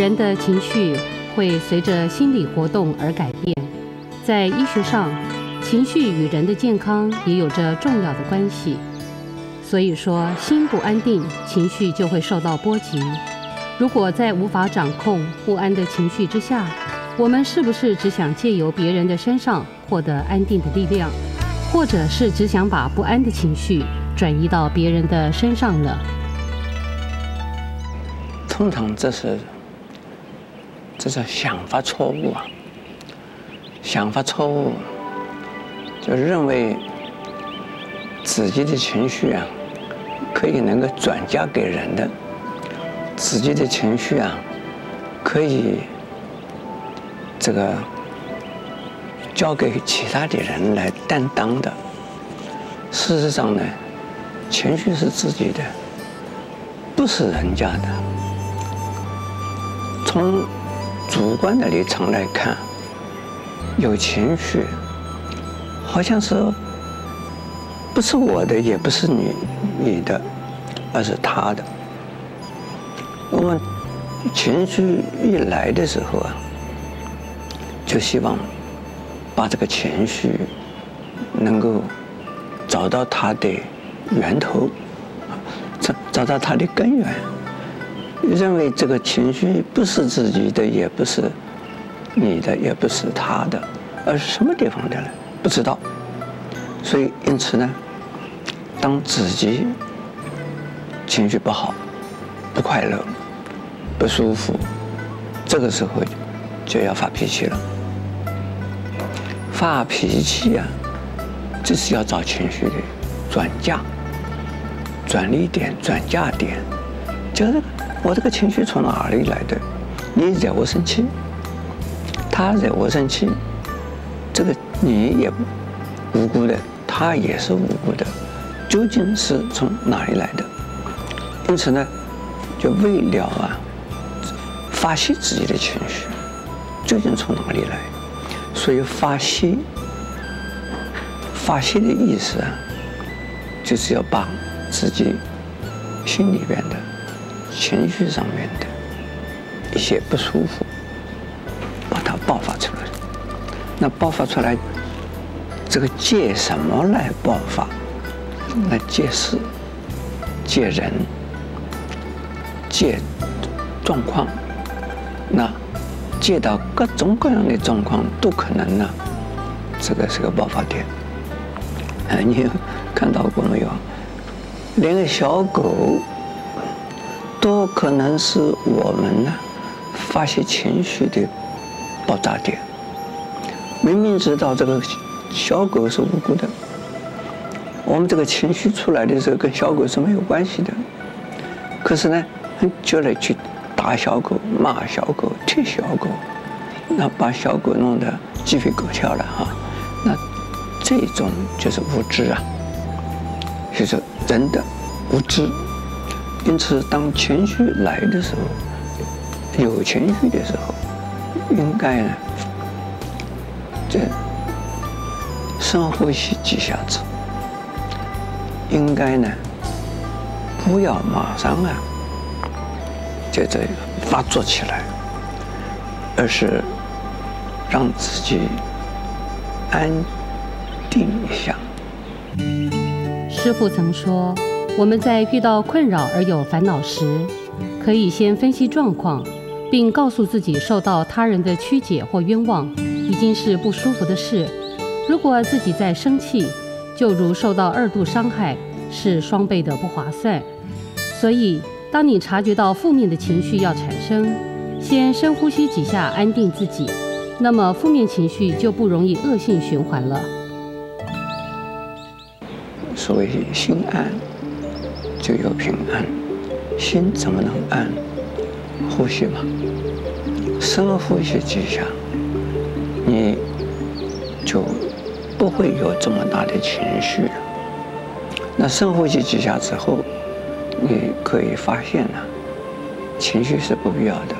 人的情绪会随着心理活动而改变。在医学上，情绪与人的健康也有着重要的关系。所以说，心不安定，情绪就会受到波及。如果在无法掌控不安的情绪之下，我们是不是只想借由别人的身上获得安定的力量，或者是只想把不安的情绪转移到别人的身上呢？通常这是这是想法错误啊，想法错误，就认为自己的情绪啊，可以能够转嫁给人的，自己的情绪啊，可以。这个交给其他的人来担当的，事实上呢，情绪是自己的，不是人家的。从主观的立场来看，有情绪，好像是不是我的，也不是你你的，而是他的。我们情绪一来的时候啊。就希望把这个情绪能够找到它的源头，找找到它的根源。认为这个情绪不是自己的，也不是你的，也不是他的，而是什么地方的呢？不知道。所以因此呢，当自己情绪不好、不快乐、不舒服，这个时候就要发脾气了。发脾气啊，就是要找情绪的转嫁、转力点、转嫁点。就是我这个情绪从哪里来的？你惹我生气，他惹我生气，这个你也无辜的，他也是无辜的，究竟是从哪里来的？因此呢，就为了啊，发泄自己的情绪，究竟从哪里来？所以发泄，发泄的意思啊，就是要把自己心里边的情绪上面的一些不舒服，把它爆发出来。那爆发出来，这个借什么来爆发？那借事、借人、借状况，那。借到各种各样的状况都可能呢，这个是个爆发点。啊，你看到过没有？连个小狗都可能是我们呢发泄情绪的爆炸点。明明知道这个小狗是无辜的，我们这个情绪出来的时候跟小狗是没有关系的，可是呢，就来去。打小狗、骂小狗、踢小狗，那把小狗弄得鸡飞狗跳了哈，那这种就是无知啊，就是人的无知。因此，当情绪来的时候，有情绪的时候，应该呢，这深呼吸几下子，应该呢，不要马上啊。接着发作起来，而是让自己安定一下。师父曾说，我们在遇到困扰而有烦恼时，可以先分析状况，并告诉自己，受到他人的曲解或冤枉，已经是不舒服的事。如果自己在生气，就如受到二度伤害，是双倍的不划算。所以。当你察觉到负面的情绪要产生，先深呼吸几下，安定自己，那么负面情绪就不容易恶性循环了。所谓心安，就有平安。心怎么能安？呼吸嘛，深呼吸几下，你就不会有这么大的情绪了。那深呼吸几下之后。你可以发现呢，情绪是不必要的，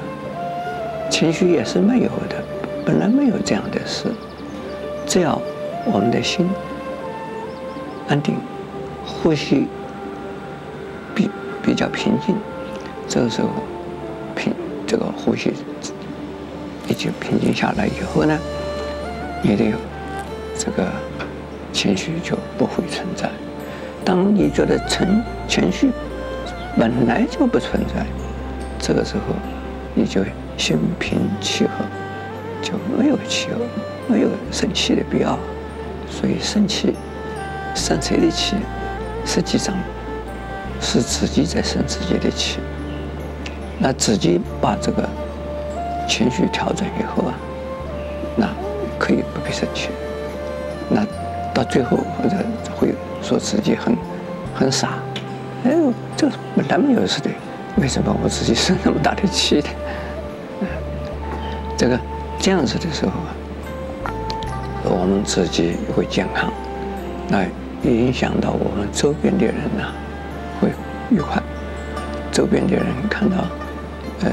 情绪也是没有的，本来没有这样的事。只要我们的心安定，呼吸比较平静，这个时候平这个呼吸已经平静下来以后呢，你的这个情绪就不会存在。当你觉得情情绪本来就不存在，这个时候你就心平气和，就没有气，没有生气的必要。所以生气，生谁的气？实际上是自己在生自己的气。那自己把这个情绪调整以后啊，那可以不必生气。那到最后或者会说自己很很傻。哎，这本来没有事的，为什么我自己生那么大的气呢？这个这样子的时候啊。我们自己会健康，那影响到我们周边的人呢，愉快。周边的人看到，呃，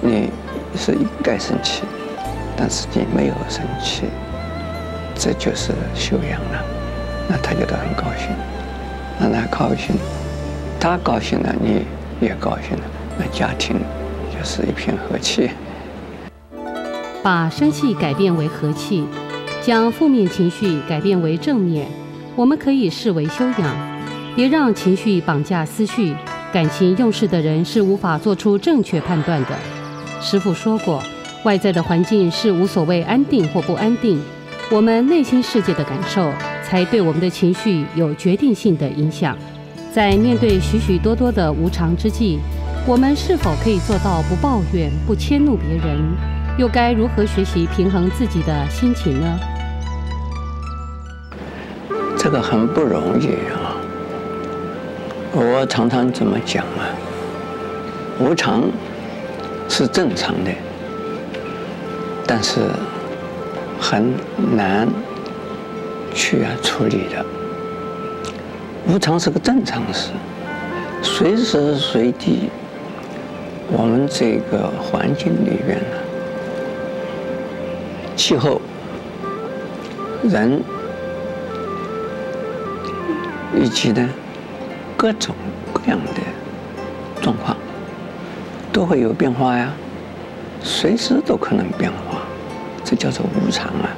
你是应该生气，但是你没有生气，这就是修养了。那他觉得很高兴，让他高兴，他高兴了，你也高兴了，那家庭就是一片和气。把生气改变为和气。将负面情绪改变为正面，我们可以视为修养。别让情绪绑架思绪，感情用事的人是无法做出正确判断的。师父说过，外在的环境是无所谓安定或不安定，我们内心世界的感受才对我们的情绪有决定性的影响。在面对许许多多的无常之际，我们是否可以做到不抱怨、不迁怒别人？又该如何学习平衡自己的心情呢？这个很不容易！我常常这么讲啊，无常是正常的，但是很难去啊处理的。无常是个正常事，随时随地，我们这个环境里边呢，气候、人。以及呢，各种各样的状况都会有变化呀，随时都可能变化，这叫做无常啊。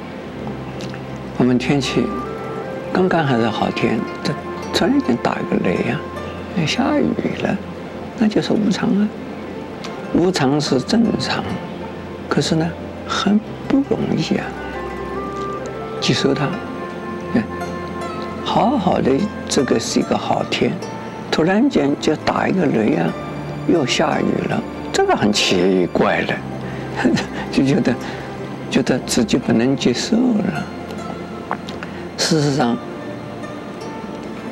我们天气刚刚还是好天，这突然间打一个雷呀，要下雨了，那就是无常啊。无常是正常，可是呢，很不容易啊，接受它。好好的，这个是一个好天，突然间就打一个雷啊，又下雨了，这个很奇怪的，就觉得觉得自己不能接受了。事实上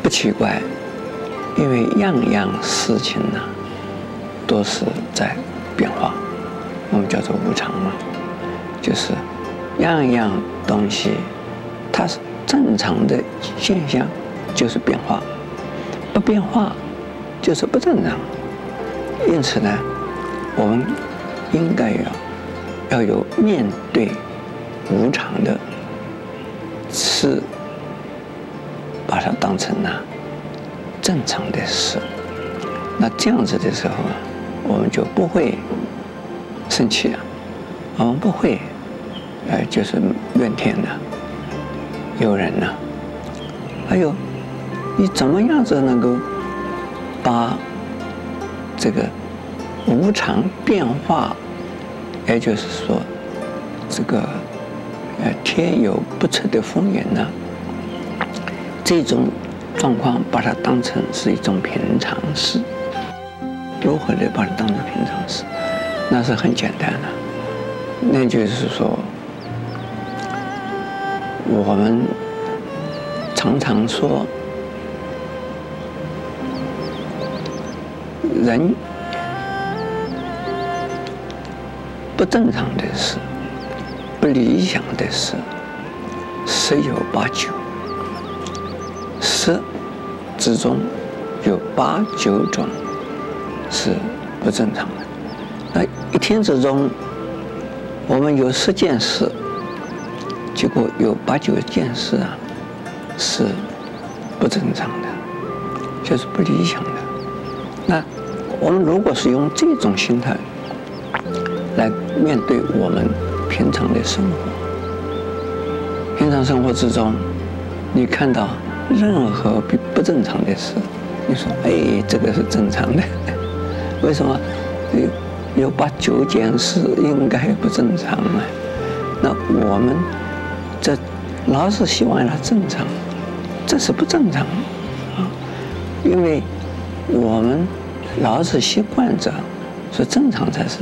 不奇怪，因为样样事情呢都是在变化，我们叫做无常嘛，就是样样东西它是。正常的现象就是变化，不变化就是不正常。因此呢，我们应该要要有面对无常的事，把它当成呢正常的事。那这样子的时候，我们就不会生气啊，我们不会呃就是怨天的。有人呢，还有，你怎么样子能够把这个无常变化，也就是说，这个呃天有不测的风云呢，这种状况把它当成是一种平常事，如何的把它当成平常事？那是很简单的，那就是说。我们常常说，人不正常的事、不理想的事，十有八九。十之中有八九种是不正常的。那一天之中，我们有十件事。结果有八九件事啊，是不正常的，就是不理想的。我们如果是用这种心态来面对我们平常的生活。平常生活之中，你看到任何不不正常的事，你说：“哎，这个是正常的。”为什么？有有八九件事应该不正常啊？那我们这老是希望它正常，这是不正常啊！因为我们老是习惯着说正常才是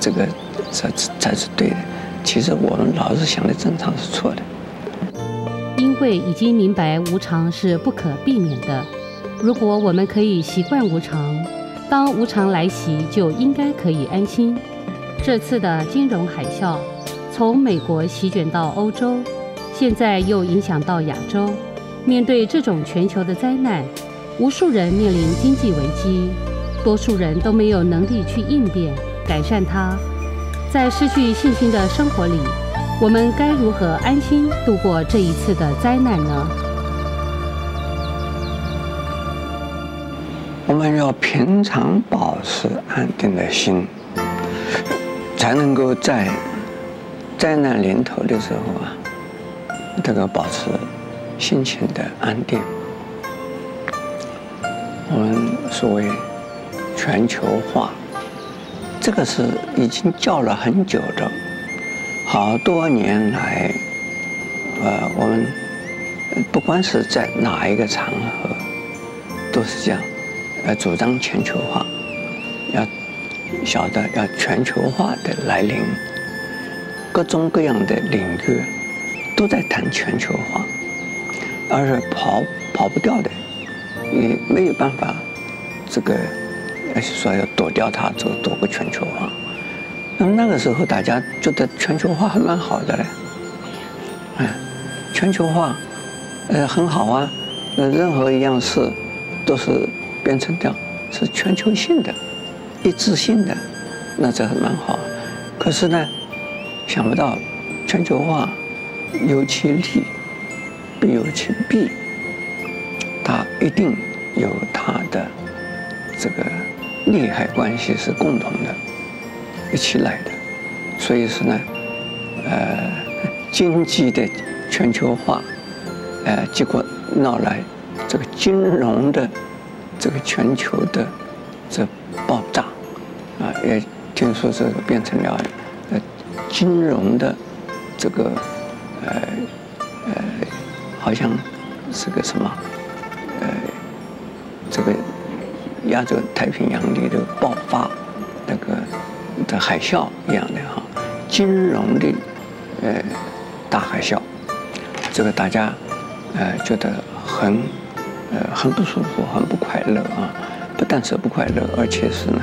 这个才才是对的，其实我们老是想的正常是错的。因为已经明白无常是不可避免的，如果我们可以习惯无常，当无常来袭，就应该可以安心。这次的金融海啸。从美国席卷到欧洲，现在又影响到亚洲。面对这种全球的灾难，无数人面临经济危机，多数人都没有能力去应变、改善它。在失去信心的生活里，我们该如何安心度过这一次的灾难呢？我们要平常保持安定的心，才能够在。灾难临头的时候啊，这个保持心情的安定。我们所谓全球化，这个是已经叫了很久的，好多年来，呃，我们不管是在哪一个场合，都是这样，呃，主张全球化，要晓得要全球化的来临。各种各样的领域都在谈全球化，而是跑跑不掉的，也没有办法，这个而且说要躲掉它，走躲过全球化。那么那个时候大家觉得全球化还蛮好的嘞，哎，全球化，呃很好啊，那任何一样事都是变成这样，是全球性的、一致性的，那这还蛮好。可是呢？想不到，全球化有其利，必有其弊。它一定有它的这个利害关系是共同的，一起来的。所以说呢，呃，经济的全球化，呃，结果闹来这个金融的这个全球的这爆炸，啊，也听说这个变成了呃。金融的这个呃呃，好像是个什么亚洲太平洋里的爆发那个的海啸一样的哈，金融的呃大海啸，这个大家呃觉得很呃很不舒服，很不快乐啊，不但是不快乐，而且是呢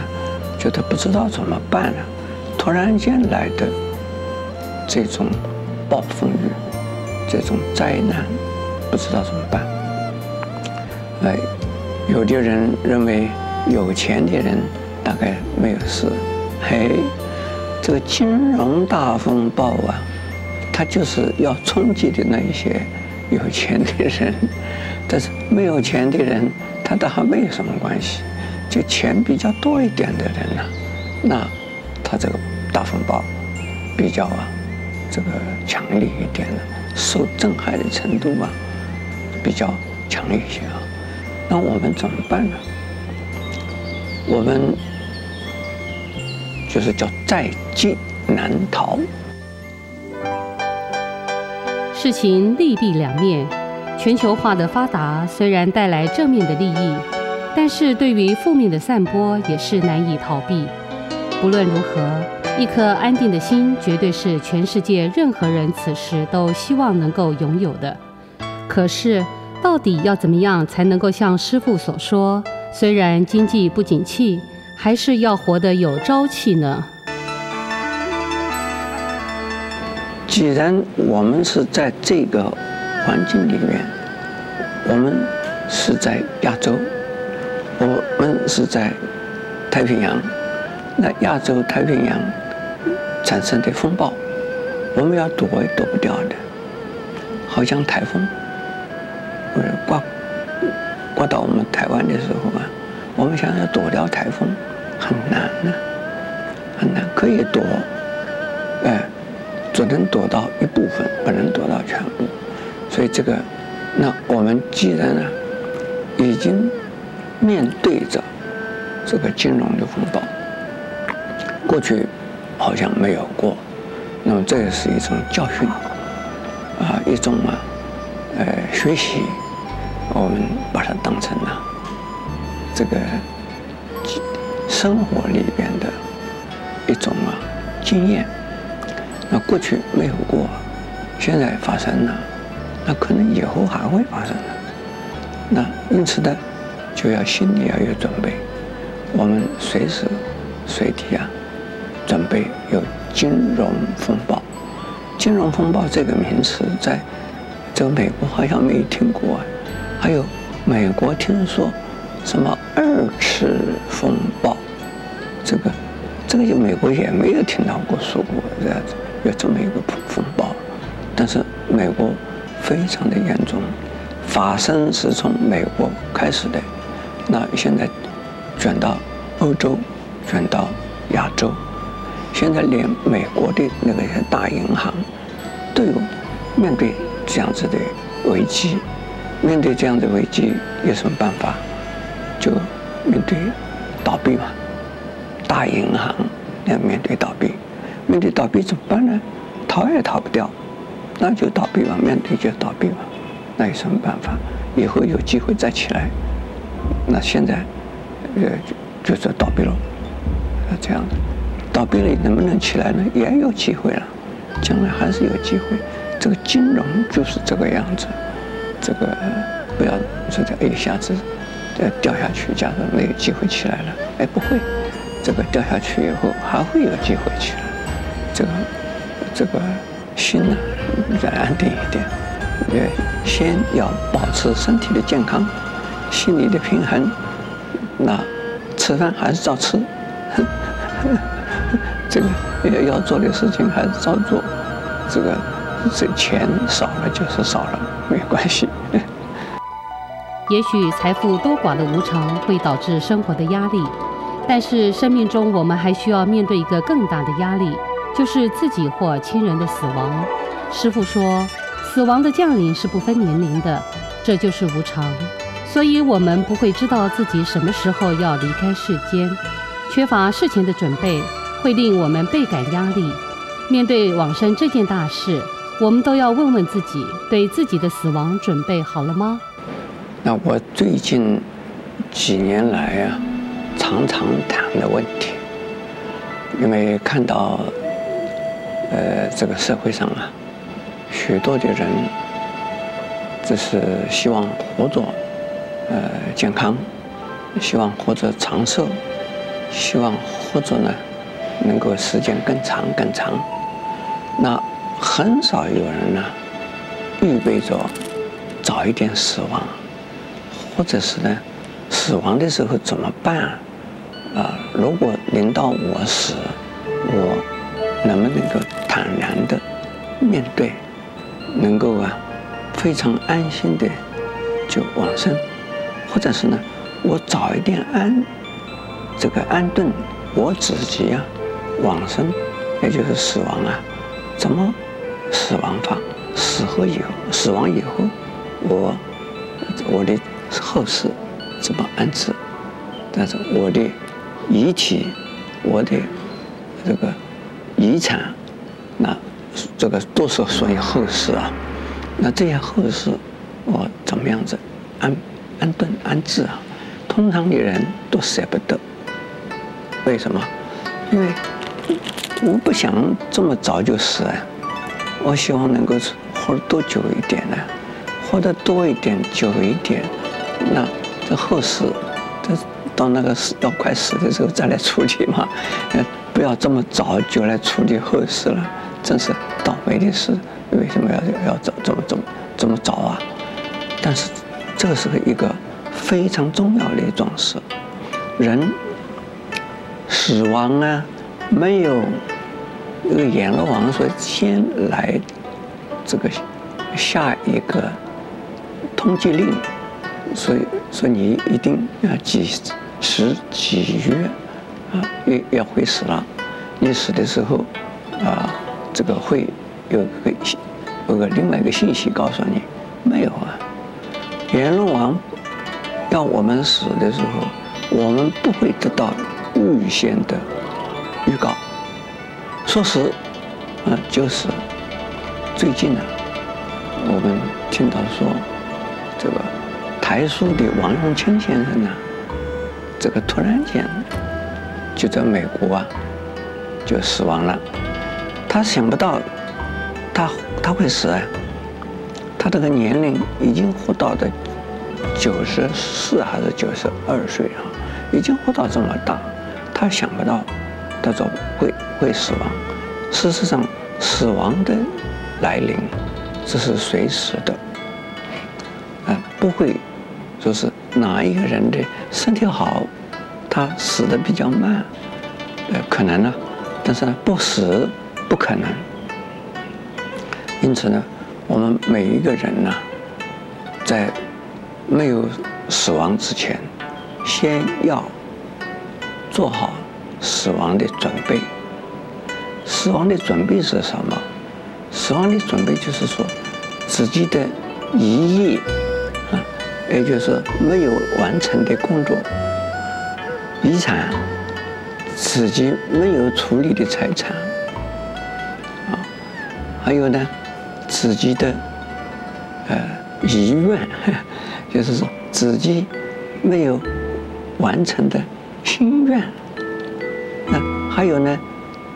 觉得不知道怎么办了，突然间来的。这种暴风雨，这种灾难，不知道怎么办。哎，有的人认为有钱的人大概没有事。嘿，这个金融大风暴啊，它就是要冲击的那一些有钱的人，但是没有钱的人，他倒还没有什么关系。就钱比较多一点的人呢，那他这个大风暴比较啊。这个强烈一点的，受震撼的程度嘛，比较强烈一些啊。那我们怎么办呢？我们就是叫在劫难逃。事情利弊两面，全球化的发达虽然带来正面的利益，但是对于负面的散播也是难以逃避。不论如何。一颗安定的心，绝对是全世界任何人此时都希望能够拥有的。可是，到底要怎么样才能够像师父所说，虽然经济不景气，还是要活得有朝气呢？既然我们是在这个环境里面，我们是在亚洲，我们是在太平洋，那亚洲太平洋。产生的风暴，我们要躲也躲不掉的，好像台风，或者刮刮到我们台湾的时候啊，我们想要躲掉台风很难呢、很难，可以躲，哎，只能躲到一部分，不能躲到全部。所以这个，那我们既然呢，已经面对着这个金融的风暴，过去好像没有过，那么这也是一种教训，啊，一种啊，呃，学习，我们把它当成了这个生活里边的。一种啊经验，那过去没有过，现在发生了，那可能以后还会发生的。那因此呢，就要心里要有准备，我们随时随地啊，准备有金融风暴。金融风暴这个名词，在这个美国好像没听过啊，还有美国听说什么二次风暴，这个。这个就美国也没有听到过说过这样子有这么一个风暴，但是美国非常的严重，发生是从美国开始的，那现在转到欧洲，转到亚洲，现在连美国的那个大银行都有面对这样子的危机，面对这样的危机有什么办法？就面对倒闭嘛。大银行要面对倒闭，面对倒闭怎么办呢？逃也逃不掉，那就倒闭吧。面对就倒闭吧，那有什么办法？以后有机会再起来。那现在，呃，就就是倒闭了，这样的，倒闭了能不能起来呢？也有机会了，将来还是有机会。这个金融就是这个样子，这个不要说这一下子掉下去，假如没有机会起来了，哎，不会。这个掉下去以后还会有机会起来，这个这个心呢，再安定一点，也先要保持身体的健康，心理的平衡。那吃饭还是照吃，这个要要做的事情还是照做，这个这钱少了就是少了，没关系。也许财富多寡的无常会导致生活的压力。但是生命中，我们还需要面对一个更大的压力，就是自己或亲人的死亡。师父说，死亡的降临是不分年龄的，这就是无常。所以，我们不会知道自己什么时候要离开世间，缺乏事前的准备，会令我们倍感压力。面对往生这件大事，我们都要问问自己，对自己的死亡准备好了吗？那我最近几年来、啊。常常谈的问题，因为看到，呃，这个社会上啊，许多的人，只是希望活着，呃，健康，希望活着长寿，希望活着呢，能够时间更长更长。那很少有人呢，预备着早一点死亡，或者是呢，死亡的时候怎么办啊？如果临到我死，我能不能够坦然的面对，能够啊非常安心的就往生，或者是呢，我早一点安这个安顿我自己啊往生，也就是死亡啊，怎么死亡法？死后以后，死亡以后，我我的后事怎么安置？但是我的。遗体，我的这个遗产，那这个都是属于后事啊。那这些后事，我怎么样子安安顿安置啊？通常的人都舍不得。为什么？因为我不想这么早就死啊。我希望能够活得多久一点呢？活得多一点、久一点，那这后事，这。到那个死要快死的时候再来处理嘛，呃，不要这么早就来处理后事了，真是倒霉的事。为什么要要这这么这么这么早啊？但是这个是一个非常重要的一桩事。人死亡啊，没有这个阎罗王说先来这个下一个通缉令，所以说你一定要几。十几月啊，要要会死了，你死的时候，啊，这个会有个有个另外一个信息告诉你，没有啊。阎罗王要我们死的时候，我们不会得到预先的预告。说是，啊，就是最近呢，我们听到说，这个台塑的王永庆先生呢，这个突然间就在美国啊。就死亡了，他想不到，他他会死啊！他这个年龄已经活到的九十四还是九十二岁啊，已经活到这么大，他想不到，他说会会死亡。事实上，死亡的来临这是随时的，啊，不会说是哪一个人的身体好，他死的比较慢，呃，可能呢。但是呢，不死不可能。因此呢，我们每一个人呢，在没有死亡之前，先要做好死亡的准备。死亡的准备是什么？死亡的准备就是说，自己的遗业啊，也就是没有完成的工作，遗产。自己没有处理的财产，啊，还有呢，自己的呃遗愿，就是说自己没有完成的心愿，还有呢，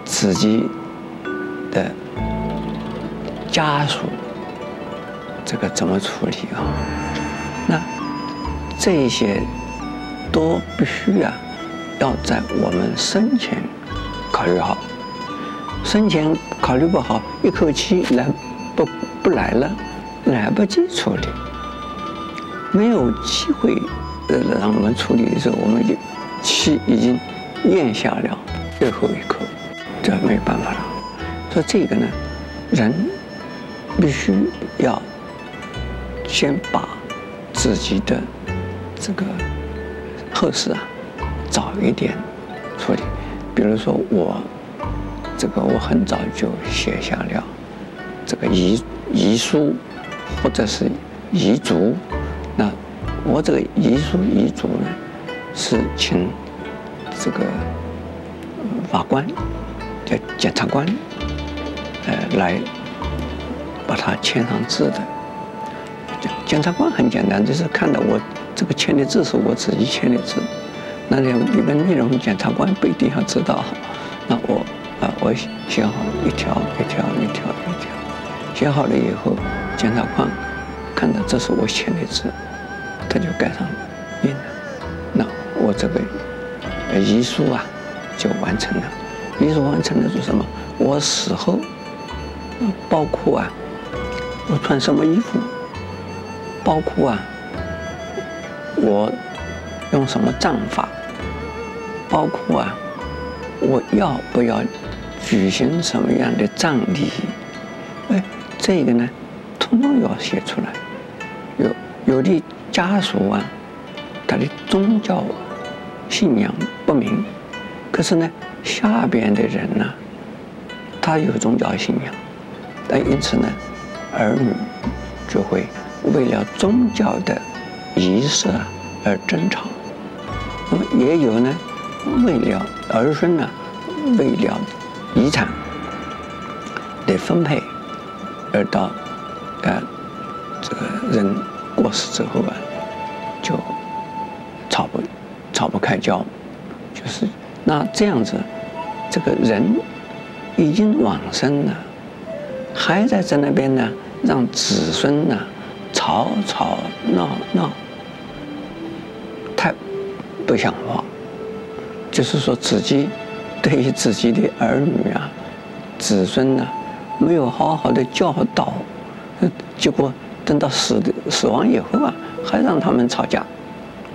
自己的家属，这个怎么处理啊？那这些都必须啊。要在我们生前考虑好，生前考虑不好，一口气来不不来了，来不及处理，没有机会让我们处理的时候，我们就气已经咽下了最后一刻，这没有办法了。所以这个呢，人必须要先把自己的这个后事啊。早一点处理，比如说我这个我很早就写下了这个遗遗书或者是遗嘱，那我这个遗书遗嘱呢是请这个法官叫检察官呃来把它签上字的。检察官很简单，就是看到我这个签的字是我自己签的字。那里里面内容，检察官不一定要知道。那我啊，我写好一条一条一条一条，写好了以后，检察官看到这是我签的字，他就盖上印了。那我这个遗书啊，就完成了。遗书完成了是什么？我死后，包括啊，我穿什么衣服，包括啊，我用什么葬法。包括啊，我要不要举行什么样的葬礼？哎，这个呢，统统要写出来。有有的家属啊，他的宗教信仰不明，可是呢，下边的人呢，他有宗教信仰，但因此呢，儿女就会为了宗教的仪式而争吵。那么也有呢。为了儿孙呢，为了遗产的分配，而到呃这个人过世之后啊，就吵不吵不开交，就是那这样子，这个人已经往生了，还在在那边呢，让子孙呢吵吵闹闹，太不像话。就是说自己对于自己的儿女啊、子孙呢，没有好好的教导，结果等到死的死亡以后啊，还让他们吵架，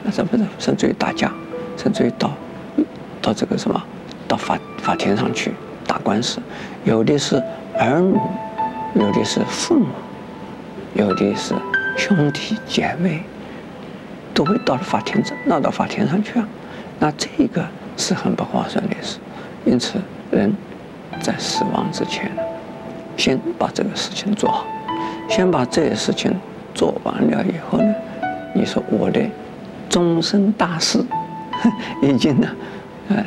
那这不是甚至于打架，甚至于到到这个什么，到法法庭上去打官司，有的是儿女，有的是父母，有的是兄弟姐妹，都会到法庭上闹到法庭上去啊，那这个。是很不划算的事，因此人在死亡之前，先把这个事情做好，先把这些事情做完了以后呢，你说我的终身大事 已经呢，呃，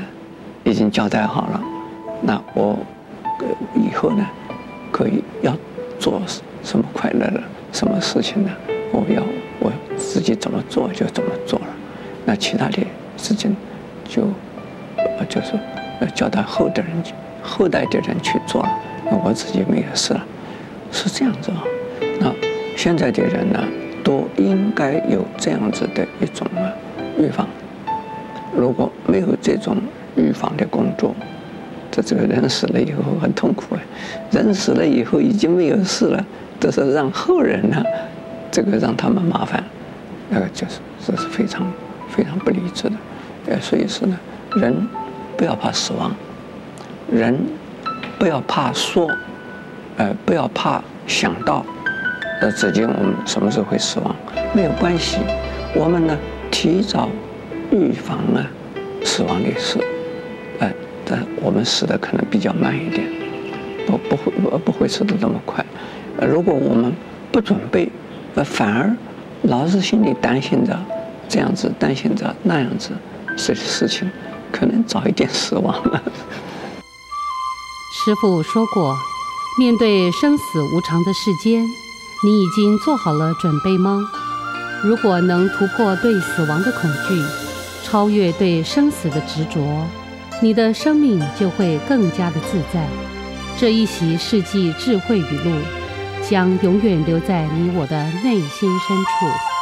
已经交代好了，那我以后呢，可以要做什么快乐的什么事情呢？我要我自己怎么做就怎么做了，那其他的事情就呃就是要交代后代人。后代的人去做了，那我自己没有事了，是这样子啊。那现在的人呢，都应该有这样子的一种啊预防。如果没有这种预防的工作，这这个人死了以后很痛苦啊。人死了以后已经没有事了，这是让后人呢，这个让他们麻烦，那个就是这是非常非常不理智的。呃，所以说呢，人不要怕死亡。人不要怕说，呃，不要怕想到，呃，自己我们什么时候会死亡，没有关系。我们呢，提早预防啊，死亡的事，呃，但我们死的可能比较慢一点，不不会不不会死的那么快。呃，如果我们不准备，呃，反而老是心里担心着这样子，担心着那样子，这些事情可能早一点死亡了。师父说过，面对生死无常的世间，你已经做好了准备吗？如果能突破对死亡的恐惧，超越对生死的执着，你的生命就会更加的自在。这一席世纪智慧语录，将永远留在你我的内心深处。